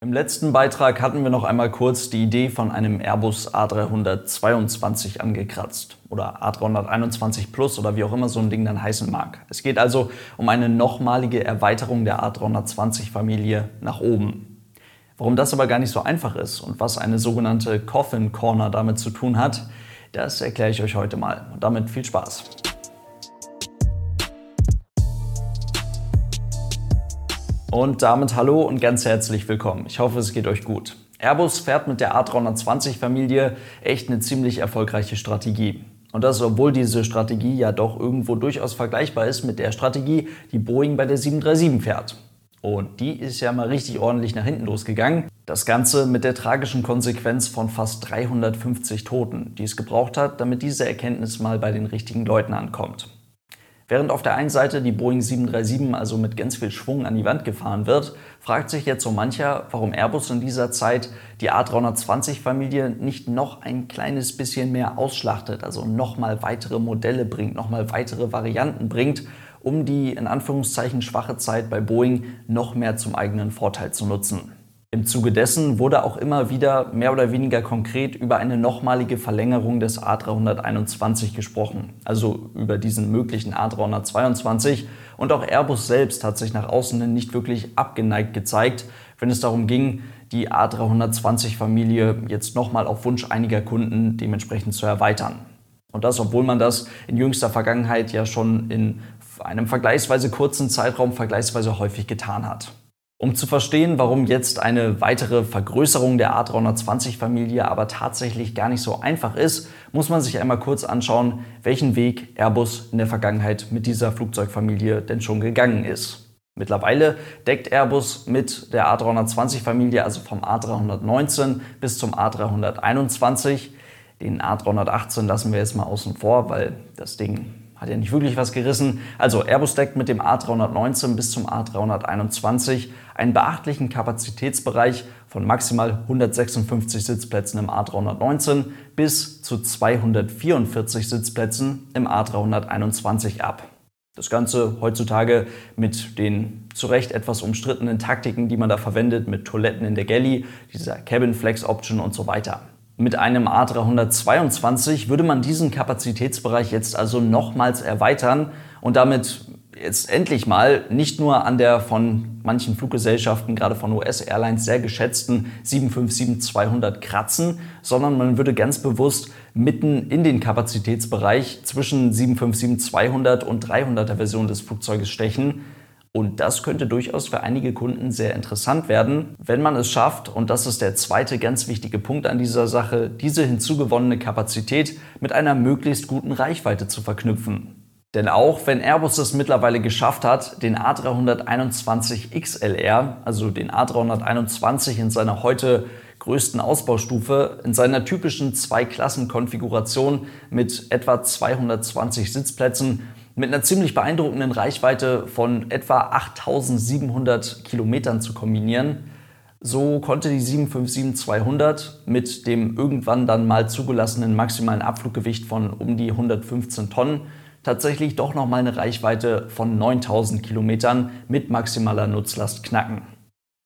Im letzten Beitrag hatten wir noch einmal kurz die Idee von einem Airbus A322 angekratzt oder A321 Plus oder wie auch immer so ein Ding dann heißen mag. Es geht also um eine nochmalige Erweiterung der A320-Familie nach oben. Warum das aber gar nicht so einfach ist und was eine sogenannte Coffin Corner damit zu tun hat, das erkläre ich euch heute mal. Und damit viel Spaß. Und damit hallo und ganz herzlich willkommen. Ich hoffe, es geht euch gut. Airbus fährt mit der A320-Familie echt eine ziemlich erfolgreiche Strategie. Und das, obwohl diese Strategie ja doch irgendwo durchaus vergleichbar ist mit der Strategie, die Boeing bei der 737 fährt. Und die ist ja mal richtig ordentlich nach hinten losgegangen. Das Ganze mit der tragischen Konsequenz von fast 350 Toten, die es gebraucht hat, damit diese Erkenntnis mal bei den richtigen Leuten ankommt. Während auf der einen Seite die Boeing 737 also mit ganz viel Schwung an die Wand gefahren wird, fragt sich jetzt so mancher, warum Airbus in dieser Zeit die A320-Familie nicht noch ein kleines bisschen mehr ausschlachtet, also nochmal weitere Modelle bringt, nochmal weitere Varianten bringt, um die in Anführungszeichen schwache Zeit bei Boeing noch mehr zum eigenen Vorteil zu nutzen. Im Zuge dessen wurde auch immer wieder mehr oder weniger konkret über eine nochmalige Verlängerung des A321 gesprochen, also über diesen möglichen A322. Und auch Airbus selbst hat sich nach außen nicht wirklich abgeneigt gezeigt, wenn es darum ging, die A320-Familie jetzt nochmal auf Wunsch einiger Kunden dementsprechend zu erweitern. Und das, obwohl man das in jüngster Vergangenheit ja schon in einem vergleichsweise kurzen Zeitraum vergleichsweise häufig getan hat. Um zu verstehen, warum jetzt eine weitere Vergrößerung der A320-Familie aber tatsächlich gar nicht so einfach ist, muss man sich einmal kurz anschauen, welchen Weg Airbus in der Vergangenheit mit dieser Flugzeugfamilie denn schon gegangen ist. Mittlerweile deckt Airbus mit der A320-Familie, also vom A319 bis zum A321, den A318 lassen wir jetzt mal außen vor, weil das Ding hat ja nicht wirklich was gerissen. Also Airbus deckt mit dem A319 bis zum A321 einen beachtlichen Kapazitätsbereich von maximal 156 Sitzplätzen im A319 bis zu 244 Sitzplätzen im A321 ab. Das Ganze heutzutage mit den zu Recht etwas umstrittenen Taktiken, die man da verwendet, mit Toiletten in der Galley, dieser Cabin Flex Option und so weiter. Mit einem A322 würde man diesen Kapazitätsbereich jetzt also nochmals erweitern und damit jetzt endlich mal nicht nur an der von manchen Fluggesellschaften, gerade von US-Airlines, sehr geschätzten 757-200 kratzen, sondern man würde ganz bewusst mitten in den Kapazitätsbereich zwischen 757-200 und 300er Version des Flugzeuges stechen und das könnte durchaus für einige Kunden sehr interessant werden, wenn man es schafft, und das ist der zweite ganz wichtige Punkt an dieser Sache, diese hinzugewonnene Kapazität mit einer möglichst guten Reichweite zu verknüpfen. Denn auch wenn Airbus es mittlerweile geschafft hat, den A321 XLR, also den A321 in seiner heute größten Ausbaustufe, in seiner typischen Zwei-Klassen-Konfiguration mit etwa 220 Sitzplätzen mit einer ziemlich beeindruckenden Reichweite von etwa 8700 Kilometern zu kombinieren. So konnte die 757-200 mit dem irgendwann dann mal zugelassenen maximalen Abfluggewicht von um die 115 Tonnen tatsächlich doch nochmal eine Reichweite von 9000 Kilometern mit maximaler Nutzlast knacken.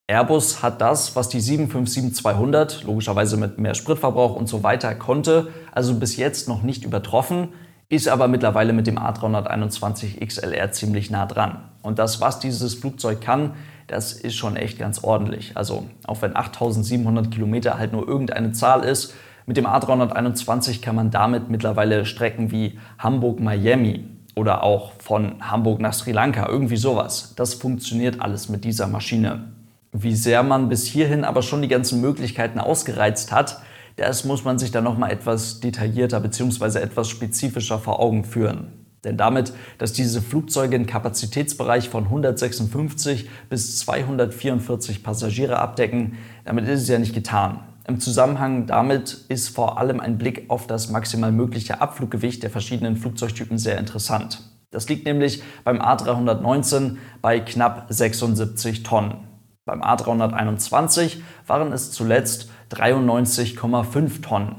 Airbus hat das, was die 757-200, logischerweise mit mehr Spritverbrauch und so weiter, konnte, also bis jetzt noch nicht übertroffen ist aber mittlerweile mit dem A321 XLR ziemlich nah dran. Und das, was dieses Flugzeug kann, das ist schon echt ganz ordentlich. Also auch wenn 8700 Kilometer halt nur irgendeine Zahl ist, mit dem A321 kann man damit mittlerweile Strecken wie Hamburg-Miami oder auch von Hamburg nach Sri Lanka, irgendwie sowas. Das funktioniert alles mit dieser Maschine. Wie sehr man bis hierhin aber schon die ganzen Möglichkeiten ausgereizt hat, das muss man sich dann nochmal etwas detaillierter bzw. etwas spezifischer vor Augen führen. Denn damit, dass diese Flugzeuge einen Kapazitätsbereich von 156 bis 244 Passagiere abdecken, damit ist es ja nicht getan. Im Zusammenhang damit ist vor allem ein Blick auf das maximal mögliche Abfluggewicht der verschiedenen Flugzeugtypen sehr interessant. Das liegt nämlich beim A319 bei knapp 76 Tonnen. Beim A321 waren es zuletzt 93,5 Tonnen.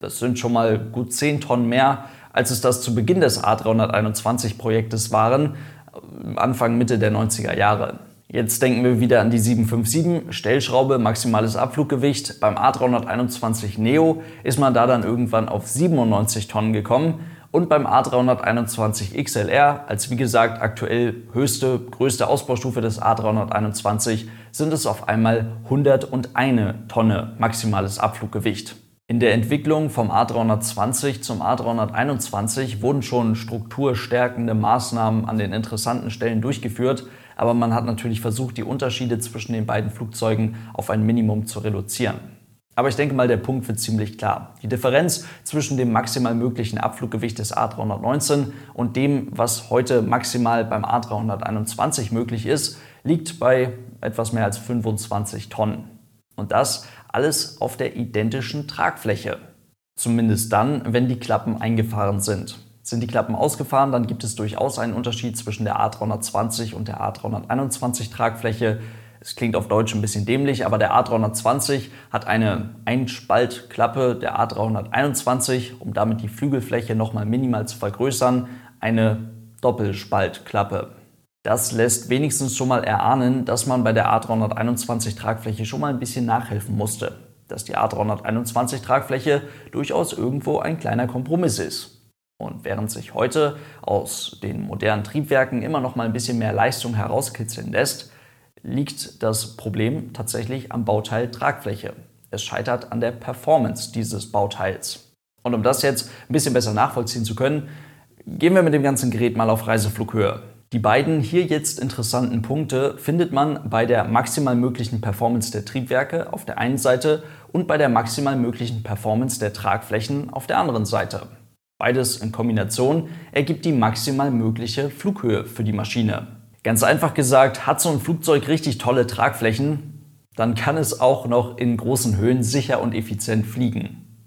Das sind schon mal gut 10 Tonnen mehr, als es das zu Beginn des A321-Projektes waren, Anfang Mitte der 90er Jahre. Jetzt denken wir wieder an die 757, Stellschraube, maximales Abfluggewicht. Beim A321 Neo ist man da dann irgendwann auf 97 Tonnen gekommen und beim A321 XLR, als wie gesagt aktuell höchste, größte Ausbaustufe des A321, sind es auf einmal 101 Tonne maximales Abfluggewicht. In der Entwicklung vom A320 zum A321 wurden schon strukturstärkende Maßnahmen an den interessanten Stellen durchgeführt, aber man hat natürlich versucht, die Unterschiede zwischen den beiden Flugzeugen auf ein Minimum zu reduzieren. Aber ich denke mal, der Punkt wird ziemlich klar. Die Differenz zwischen dem maximal möglichen Abfluggewicht des A319 und dem, was heute maximal beim A321 möglich ist, liegt bei etwas mehr als 25 Tonnen. Und das alles auf der identischen Tragfläche. Zumindest dann, wenn die Klappen eingefahren sind. Sind die Klappen ausgefahren, dann gibt es durchaus einen Unterschied zwischen der A320 und der A321 Tragfläche. Es klingt auf Deutsch ein bisschen dämlich, aber der A320 hat eine Einspaltklappe, der A321, um damit die Flügelfläche nochmal minimal zu vergrößern, eine Doppelspaltklappe. Das lässt wenigstens schon mal erahnen, dass man bei der A321 Tragfläche schon mal ein bisschen nachhelfen musste. Dass die A321 Tragfläche durchaus irgendwo ein kleiner Kompromiss ist. Und während sich heute aus den modernen Triebwerken immer noch mal ein bisschen mehr Leistung herauskitzeln lässt, liegt das Problem tatsächlich am Bauteil Tragfläche. Es scheitert an der Performance dieses Bauteils. Und um das jetzt ein bisschen besser nachvollziehen zu können, gehen wir mit dem ganzen Gerät mal auf Reiseflughöhe. Die beiden hier jetzt interessanten Punkte findet man bei der maximal möglichen Performance der Triebwerke auf der einen Seite und bei der maximal möglichen Performance der Tragflächen auf der anderen Seite. Beides in Kombination ergibt die maximal mögliche Flughöhe für die Maschine. Ganz einfach gesagt, hat so ein Flugzeug richtig tolle Tragflächen, dann kann es auch noch in großen Höhen sicher und effizient fliegen.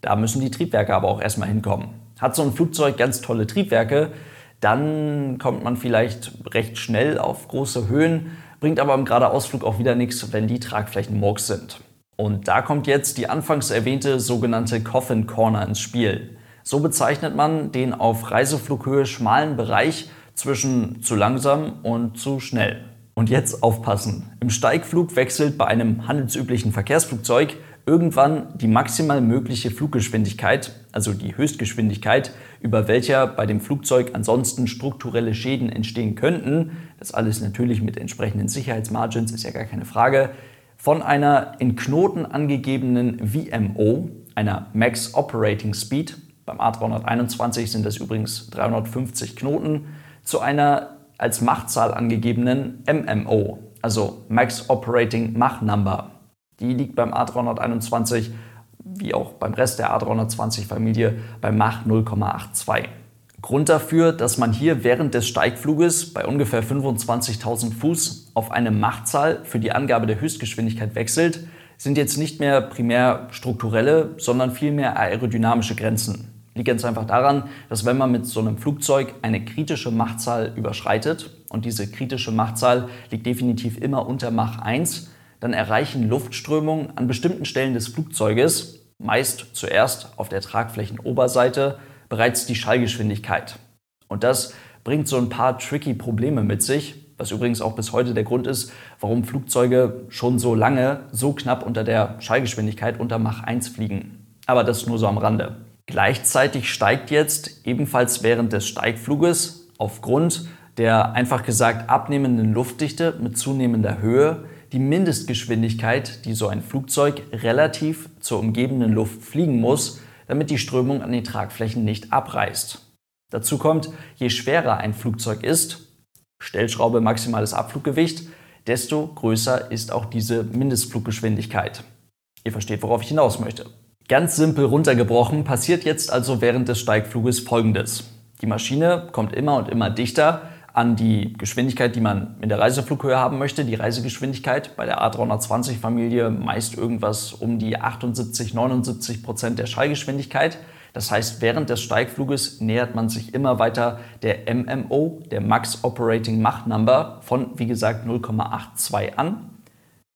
Da müssen die Triebwerke aber auch erstmal hinkommen. Hat so ein Flugzeug ganz tolle Triebwerke, dann kommt man vielleicht recht schnell auf große Höhen, bringt aber im Geradeausflug auch wieder nichts, wenn die Tragflächen Murks sind. Und da kommt jetzt die anfangs erwähnte sogenannte Coffin Corner ins Spiel. So bezeichnet man den auf Reiseflughöhe schmalen Bereich zwischen zu langsam und zu schnell. Und jetzt aufpassen. Im Steigflug wechselt bei einem handelsüblichen Verkehrsflugzeug irgendwann die maximal mögliche Fluggeschwindigkeit, also die Höchstgeschwindigkeit, über welcher bei dem Flugzeug ansonsten strukturelle Schäden entstehen könnten, das alles natürlich mit entsprechenden Sicherheitsmargins, ist ja gar keine Frage, von einer in Knoten angegebenen VMO, einer Max Operating Speed, beim A321 sind das übrigens 350 Knoten, zu einer als Machtzahl angegebenen MMO, also Max Operating Mach Number. Die liegt beim A321 wie auch beim Rest der A320-Familie bei Mach 0,82. Grund dafür, dass man hier während des Steigfluges bei ungefähr 25.000 Fuß auf eine Machtzahl für die Angabe der Höchstgeschwindigkeit wechselt, sind jetzt nicht mehr primär strukturelle, sondern vielmehr aerodynamische Grenzen. Liegt ganz einfach daran, dass wenn man mit so einem Flugzeug eine kritische Machtzahl überschreitet, und diese kritische Machtzahl liegt definitiv immer unter Mach 1, dann erreichen Luftströmungen an bestimmten Stellen des Flugzeuges, meist zuerst auf der Tragflächenoberseite, bereits die Schallgeschwindigkeit. Und das bringt so ein paar tricky Probleme mit sich, was übrigens auch bis heute der Grund ist, warum Flugzeuge schon so lange so knapp unter der Schallgeschwindigkeit unter Mach 1 fliegen. Aber das nur so am Rande. Gleichzeitig steigt jetzt ebenfalls während des Steigfluges aufgrund der einfach gesagt abnehmenden Luftdichte mit zunehmender Höhe die Mindestgeschwindigkeit, die so ein Flugzeug relativ zur umgebenden Luft fliegen muss, damit die Strömung an den Tragflächen nicht abreißt. Dazu kommt, je schwerer ein Flugzeug ist, Stellschraube maximales Abfluggewicht, desto größer ist auch diese Mindestfluggeschwindigkeit. Ihr versteht, worauf ich hinaus möchte. Ganz simpel runtergebrochen passiert jetzt also während des Steigfluges Folgendes. Die Maschine kommt immer und immer dichter an die Geschwindigkeit, die man in der Reiseflughöhe haben möchte. Die Reisegeschwindigkeit bei der A320-Familie meist irgendwas um die 78, 79 Prozent der Schallgeschwindigkeit. Das heißt, während des Steigfluges nähert man sich immer weiter der MMO, der Max Operating Mach Number, von wie gesagt 0,82 an.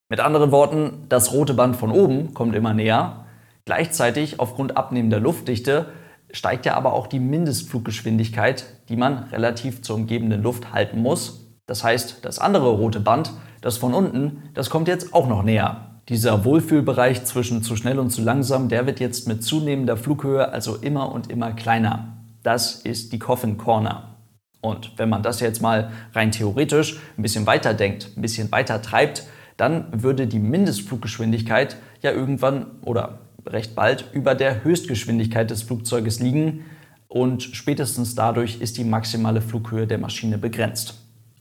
Mit anderen Worten, das rote Band von oben kommt immer näher. Gleichzeitig aufgrund abnehmender Luftdichte steigt ja aber auch die Mindestfluggeschwindigkeit, die man relativ zur umgebenden Luft halten muss. Das heißt, das andere rote Band, das von unten, das kommt jetzt auch noch näher. Dieser Wohlfühlbereich zwischen zu schnell und zu langsam, der wird jetzt mit zunehmender Flughöhe also immer und immer kleiner. Das ist die Coffin Corner. Und wenn man das jetzt mal rein theoretisch ein bisschen weiter denkt, ein bisschen weiter treibt, dann würde die Mindestfluggeschwindigkeit ja irgendwann oder recht bald über der Höchstgeschwindigkeit des Flugzeuges liegen und spätestens dadurch ist die maximale Flughöhe der Maschine begrenzt.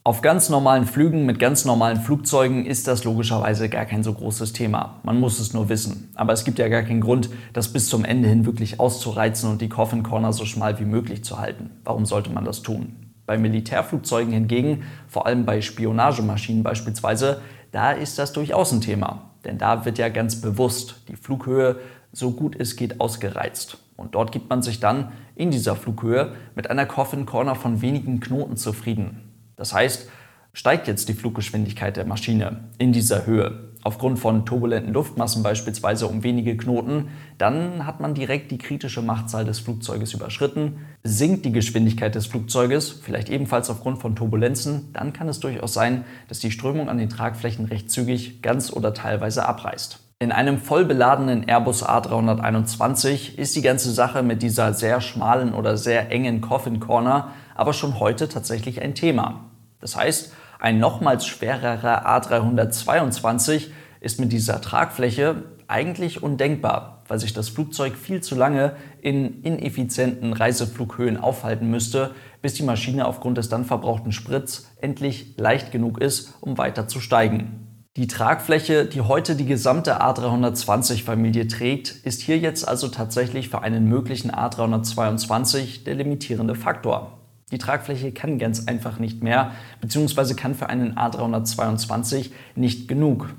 Auf ganz normalen Flügen mit ganz normalen Flugzeugen ist das logischerweise gar kein so großes Thema. Man muss es nur wissen. Aber es gibt ja gar keinen Grund, das bis zum Ende hin wirklich auszureizen und die Coffin Corner so schmal wie möglich zu halten. Warum sollte man das tun? Bei Militärflugzeugen hingegen, vor allem bei Spionagemaschinen beispielsweise, da ist das durchaus ein Thema. Denn da wird ja ganz bewusst die Flughöhe so gut es geht ausgereizt. Und dort gibt man sich dann in dieser Flughöhe mit einer Coffin Corner von wenigen Knoten zufrieden. Das heißt, steigt jetzt die Fluggeschwindigkeit der Maschine in dieser Höhe, aufgrund von turbulenten Luftmassen beispielsweise um wenige Knoten, dann hat man direkt die kritische Machtzahl des Flugzeuges überschritten. Sinkt die Geschwindigkeit des Flugzeuges, vielleicht ebenfalls aufgrund von Turbulenzen, dann kann es durchaus sein, dass die Strömung an den Tragflächen recht zügig ganz oder teilweise abreißt. In einem voll beladenen Airbus A321 ist die ganze Sache mit dieser sehr schmalen oder sehr engen Coffin Corner aber schon heute tatsächlich ein Thema. Das heißt, ein nochmals schwererer A322 ist mit dieser Tragfläche eigentlich undenkbar, weil sich das Flugzeug viel zu lange in ineffizienten Reiseflughöhen aufhalten müsste, bis die Maschine aufgrund des dann verbrauchten Sprits endlich leicht genug ist, um weiter zu steigen. Die Tragfläche, die heute die gesamte A320-Familie trägt, ist hier jetzt also tatsächlich für einen möglichen A322 der limitierende Faktor. Die Tragfläche kann ganz einfach nicht mehr, beziehungsweise kann für einen A322 nicht genug.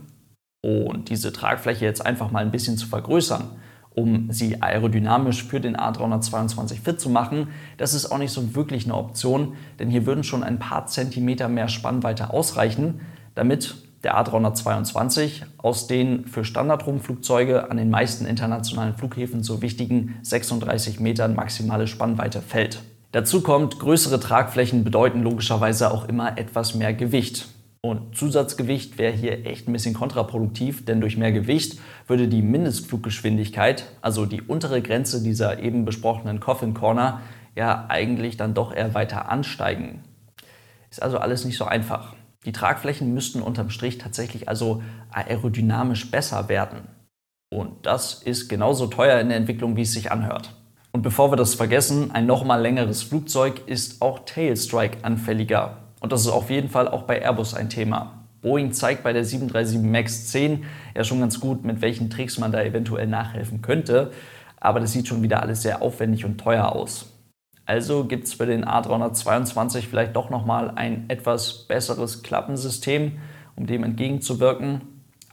Und diese Tragfläche jetzt einfach mal ein bisschen zu vergrößern, um sie aerodynamisch für den A322 fit zu machen, das ist auch nicht so wirklich eine Option, denn hier würden schon ein paar Zentimeter mehr Spannweite ausreichen, damit der A322 aus den für Standardrumpflugzeuge an den meisten internationalen Flughäfen so wichtigen 36 Metern maximale Spannweite fällt. Dazu kommt, größere Tragflächen bedeuten logischerweise auch immer etwas mehr Gewicht. Und Zusatzgewicht wäre hier echt ein bisschen kontraproduktiv, denn durch mehr Gewicht würde die Mindestfluggeschwindigkeit, also die untere Grenze dieser eben besprochenen Coffin Corner, ja eigentlich dann doch eher weiter ansteigen. Ist also alles nicht so einfach. Die Tragflächen müssten unterm Strich tatsächlich also aerodynamisch besser werden. Und das ist genauso teuer in der Entwicklung, wie es sich anhört. Und bevor wir das vergessen, ein nochmal längeres Flugzeug ist auch Tailstrike anfälliger. Und das ist auf jeden Fall auch bei Airbus ein Thema. Boeing zeigt bei der 737 MAX 10 ja schon ganz gut, mit welchen Tricks man da eventuell nachhelfen könnte. Aber das sieht schon wieder alles sehr aufwendig und teuer aus. Also gibt es für den A322 vielleicht doch nochmal ein etwas besseres Klappensystem, um dem entgegenzuwirken.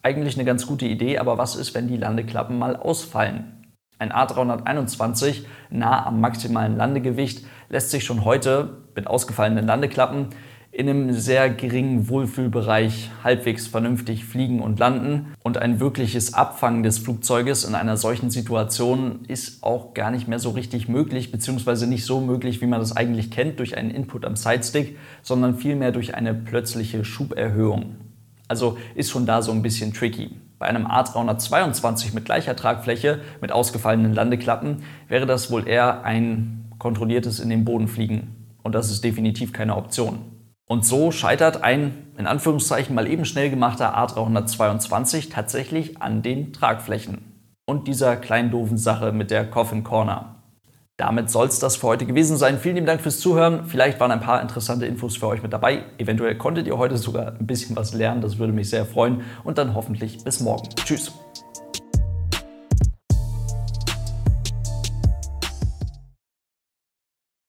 Eigentlich eine ganz gute Idee, aber was ist, wenn die Landeklappen mal ausfallen? Ein A321 nah am maximalen Landegewicht lässt sich schon heute mit ausgefallenen Landeklappen in einem sehr geringen Wohlfühlbereich halbwegs vernünftig fliegen und landen. Und ein wirkliches Abfangen des Flugzeuges in einer solchen Situation ist auch gar nicht mehr so richtig möglich, beziehungsweise nicht so möglich, wie man das eigentlich kennt, durch einen Input am Sidestick, sondern vielmehr durch eine plötzliche Schuberhöhung. Also ist schon da so ein bisschen tricky. Bei einem A322 mit gleicher Tragfläche, mit ausgefallenen Landeklappen, wäre das wohl eher ein kontrolliertes in den Boden fliegen. Und das ist definitiv keine Option. Und so scheitert ein, in Anführungszeichen, mal eben schnell gemachter A322 tatsächlich an den Tragflächen. Und dieser kleinen doofen Sache mit der Coffin Corner. Damit soll es das für heute gewesen sein. Vielen lieben Dank fürs Zuhören. Vielleicht waren ein paar interessante Infos für euch mit dabei. Eventuell konntet ihr heute sogar ein bisschen was lernen. Das würde mich sehr freuen. Und dann hoffentlich bis morgen. Tschüss.